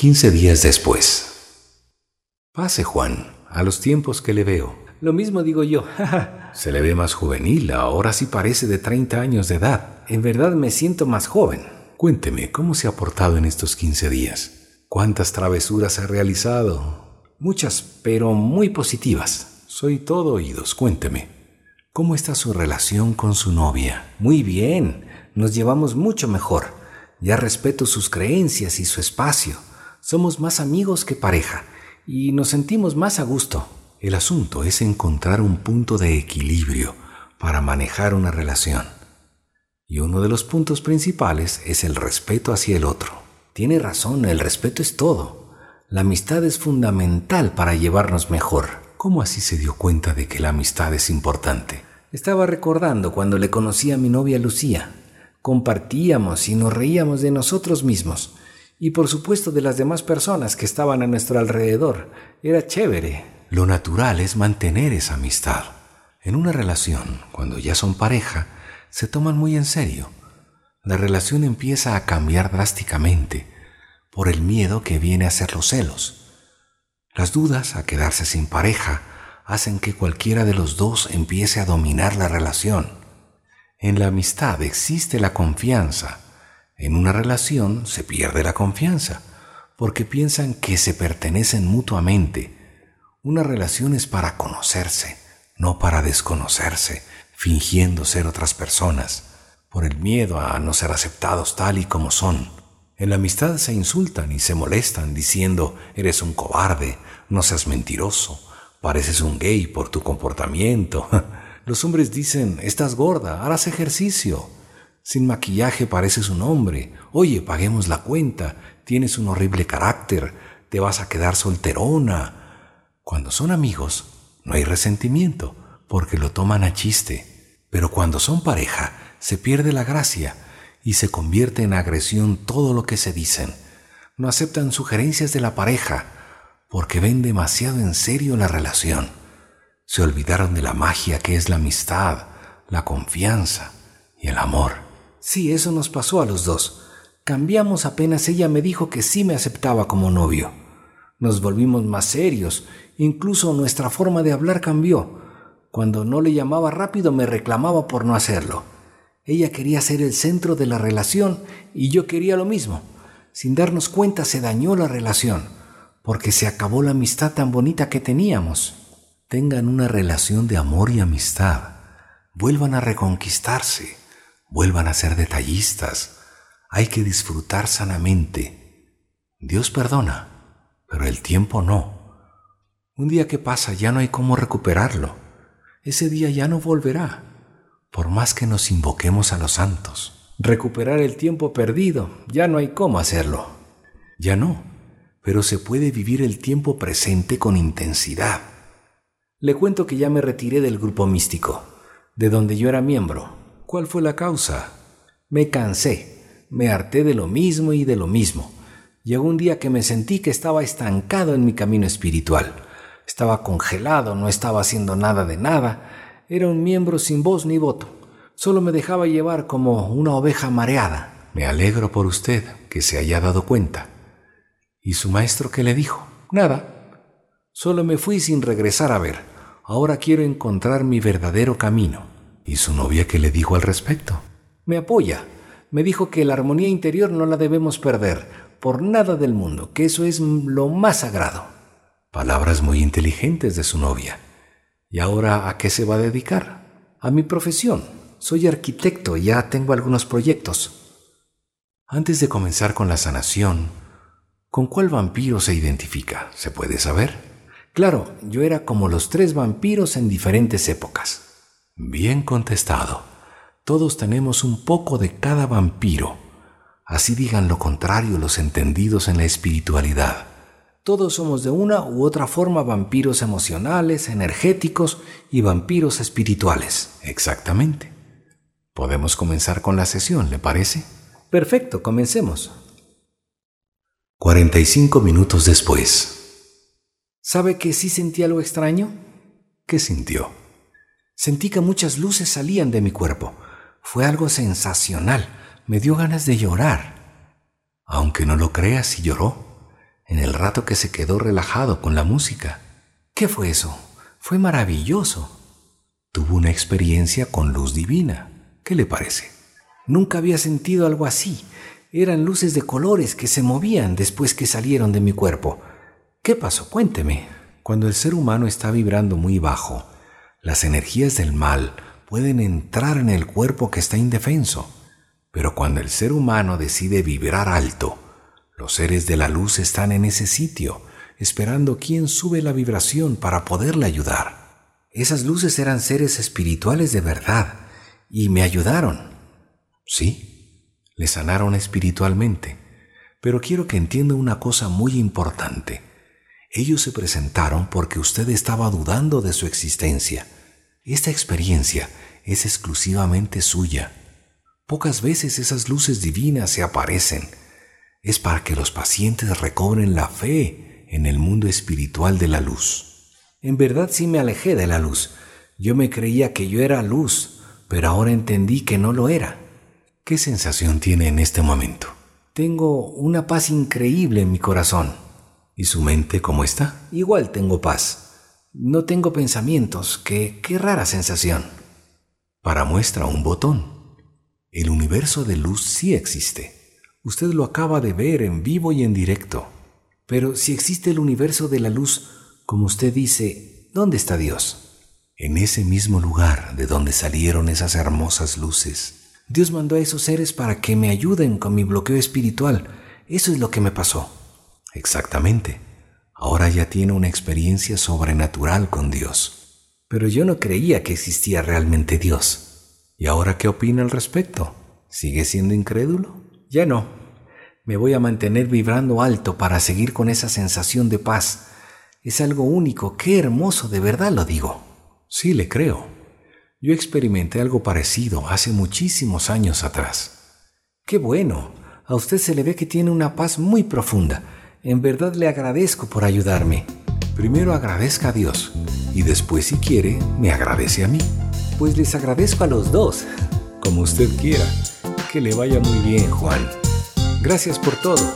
15 días después. Pase, Juan, a los tiempos que le veo. Lo mismo digo yo. Se le ve más juvenil, ahora sí parece de 30 años de edad. En verdad me siento más joven. Cuénteme, ¿cómo se ha portado en estos 15 días? ¿Cuántas travesuras ha realizado? Muchas, pero muy positivas. Soy todo oídos, cuénteme. ¿Cómo está su relación con su novia? Muy bien, nos llevamos mucho mejor. Ya respeto sus creencias y su espacio. Somos más amigos que pareja y nos sentimos más a gusto. El asunto es encontrar un punto de equilibrio para manejar una relación. Y uno de los puntos principales es el respeto hacia el otro. Tiene razón, el respeto es todo. La amistad es fundamental para llevarnos mejor. ¿Cómo así se dio cuenta de que la amistad es importante? Estaba recordando cuando le conocí a mi novia Lucía. Compartíamos y nos reíamos de nosotros mismos y por supuesto de las demás personas que estaban a nuestro alrededor. Era chévere. Lo natural es mantener esa amistad. En una relación, cuando ya son pareja, se toman muy en serio. La relación empieza a cambiar drásticamente por el miedo que viene a ser los celos. Las dudas a quedarse sin pareja hacen que cualquiera de los dos empiece a dominar la relación. En la amistad existe la confianza en una relación se pierde la confianza, porque piensan que se pertenecen mutuamente. Una relación es para conocerse, no para desconocerse, fingiendo ser otras personas, por el miedo a no ser aceptados tal y como son. En la amistad se insultan y se molestan diciendo, eres un cobarde, no seas mentiroso, pareces un gay por tu comportamiento. Los hombres dicen, estás gorda, harás ejercicio. Sin maquillaje pareces un hombre. Oye, paguemos la cuenta. Tienes un horrible carácter. Te vas a quedar solterona. Cuando son amigos, no hay resentimiento, porque lo toman a chiste. Pero cuando son pareja, se pierde la gracia y se convierte en agresión todo lo que se dicen. No aceptan sugerencias de la pareja, porque ven demasiado en serio la relación. Se olvidaron de la magia que es la amistad, la confianza y el amor. Sí, eso nos pasó a los dos. Cambiamos apenas ella me dijo que sí me aceptaba como novio. Nos volvimos más serios, incluso nuestra forma de hablar cambió. Cuando no le llamaba rápido me reclamaba por no hacerlo. Ella quería ser el centro de la relación y yo quería lo mismo. Sin darnos cuenta se dañó la relación, porque se acabó la amistad tan bonita que teníamos. Tengan una relación de amor y amistad. Vuelvan a reconquistarse vuelvan a ser detallistas. Hay que disfrutar sanamente. Dios perdona, pero el tiempo no. Un día que pasa ya no hay cómo recuperarlo. Ese día ya no volverá, por más que nos invoquemos a los santos. Recuperar el tiempo perdido, ya no hay cómo hacerlo. Ya no, pero se puede vivir el tiempo presente con intensidad. Le cuento que ya me retiré del grupo místico, de donde yo era miembro. ¿Cuál fue la causa? Me cansé, me harté de lo mismo y de lo mismo. Llegó un día que me sentí que estaba estancado en mi camino espiritual. Estaba congelado, no estaba haciendo nada de nada. Era un miembro sin voz ni voto. Solo me dejaba llevar como una oveja mareada. Me alegro por usted que se haya dado cuenta. ¿Y su maestro qué le dijo? Nada. Solo me fui sin regresar a ver. Ahora quiero encontrar mi verdadero camino. ¿Y su novia qué le dijo al respecto? Me apoya. Me dijo que la armonía interior no la debemos perder, por nada del mundo, que eso es lo más sagrado. Palabras muy inteligentes de su novia. ¿Y ahora a qué se va a dedicar? A mi profesión. Soy arquitecto y ya tengo algunos proyectos. Antes de comenzar con la sanación, ¿con cuál vampiro se identifica? ¿Se puede saber? Claro, yo era como los tres vampiros en diferentes épocas. Bien contestado. Todos tenemos un poco de cada vampiro. Así digan lo contrario los entendidos en la espiritualidad. Todos somos de una u otra forma vampiros emocionales, energéticos y vampiros espirituales. Exactamente. Podemos comenzar con la sesión, ¿le parece? Perfecto, comencemos. 45 minutos después. ¿Sabe que sí sentí algo extraño? ¿Qué sintió? Sentí que muchas luces salían de mi cuerpo. Fue algo sensacional. Me dio ganas de llorar. Aunque no lo creas, y lloró. en el rato que se quedó relajado con la música. ¿Qué fue eso? Fue maravilloso. Tuvo una experiencia con luz divina. ¿Qué le parece? Nunca había sentido algo así. Eran luces de colores que se movían después que salieron de mi cuerpo. ¿Qué pasó? Cuénteme. Cuando el ser humano está vibrando muy bajo, las energías del mal pueden entrar en el cuerpo que está indefenso. Pero cuando el ser humano decide vibrar alto, los seres de la luz están en ese sitio, esperando quién sube la vibración para poderle ayudar. Esas luces eran seres espirituales de verdad y me ayudaron. Sí, le sanaron espiritualmente, pero quiero que entienda una cosa muy importante. Ellos se presentaron porque usted estaba dudando de su existencia. Esta experiencia es exclusivamente suya. Pocas veces esas luces divinas se aparecen es para que los pacientes recobren la fe en el mundo espiritual de la luz. En verdad sí me alejé de la luz. Yo me creía que yo era luz, pero ahora entendí que no lo era. ¿Qué sensación tiene en este momento? Tengo una paz increíble en mi corazón. ¿Y su mente cómo está? Igual tengo paz. No tengo pensamientos. Qué, qué rara sensación. Para muestra un botón. El universo de luz sí existe. Usted lo acaba de ver en vivo y en directo. Pero si existe el universo de la luz, como usted dice, ¿dónde está Dios? En ese mismo lugar de donde salieron esas hermosas luces. Dios mandó a esos seres para que me ayuden con mi bloqueo espiritual. Eso es lo que me pasó. Exactamente. Ahora ya tiene una experiencia sobrenatural con Dios. Pero yo no creía que existía realmente Dios. ¿Y ahora qué opina al respecto? ¿Sigue siendo incrédulo? Ya no. Me voy a mantener vibrando alto para seguir con esa sensación de paz. Es algo único, qué hermoso, de verdad lo digo. Sí, le creo. Yo experimenté algo parecido hace muchísimos años atrás. Qué bueno. A usted se le ve que tiene una paz muy profunda. En verdad le agradezco por ayudarme. Primero agradezca a Dios y después, si quiere, me agradece a mí. Pues les agradezco a los dos. Como usted quiera. Que le vaya muy bien, Juan. Gracias por todo.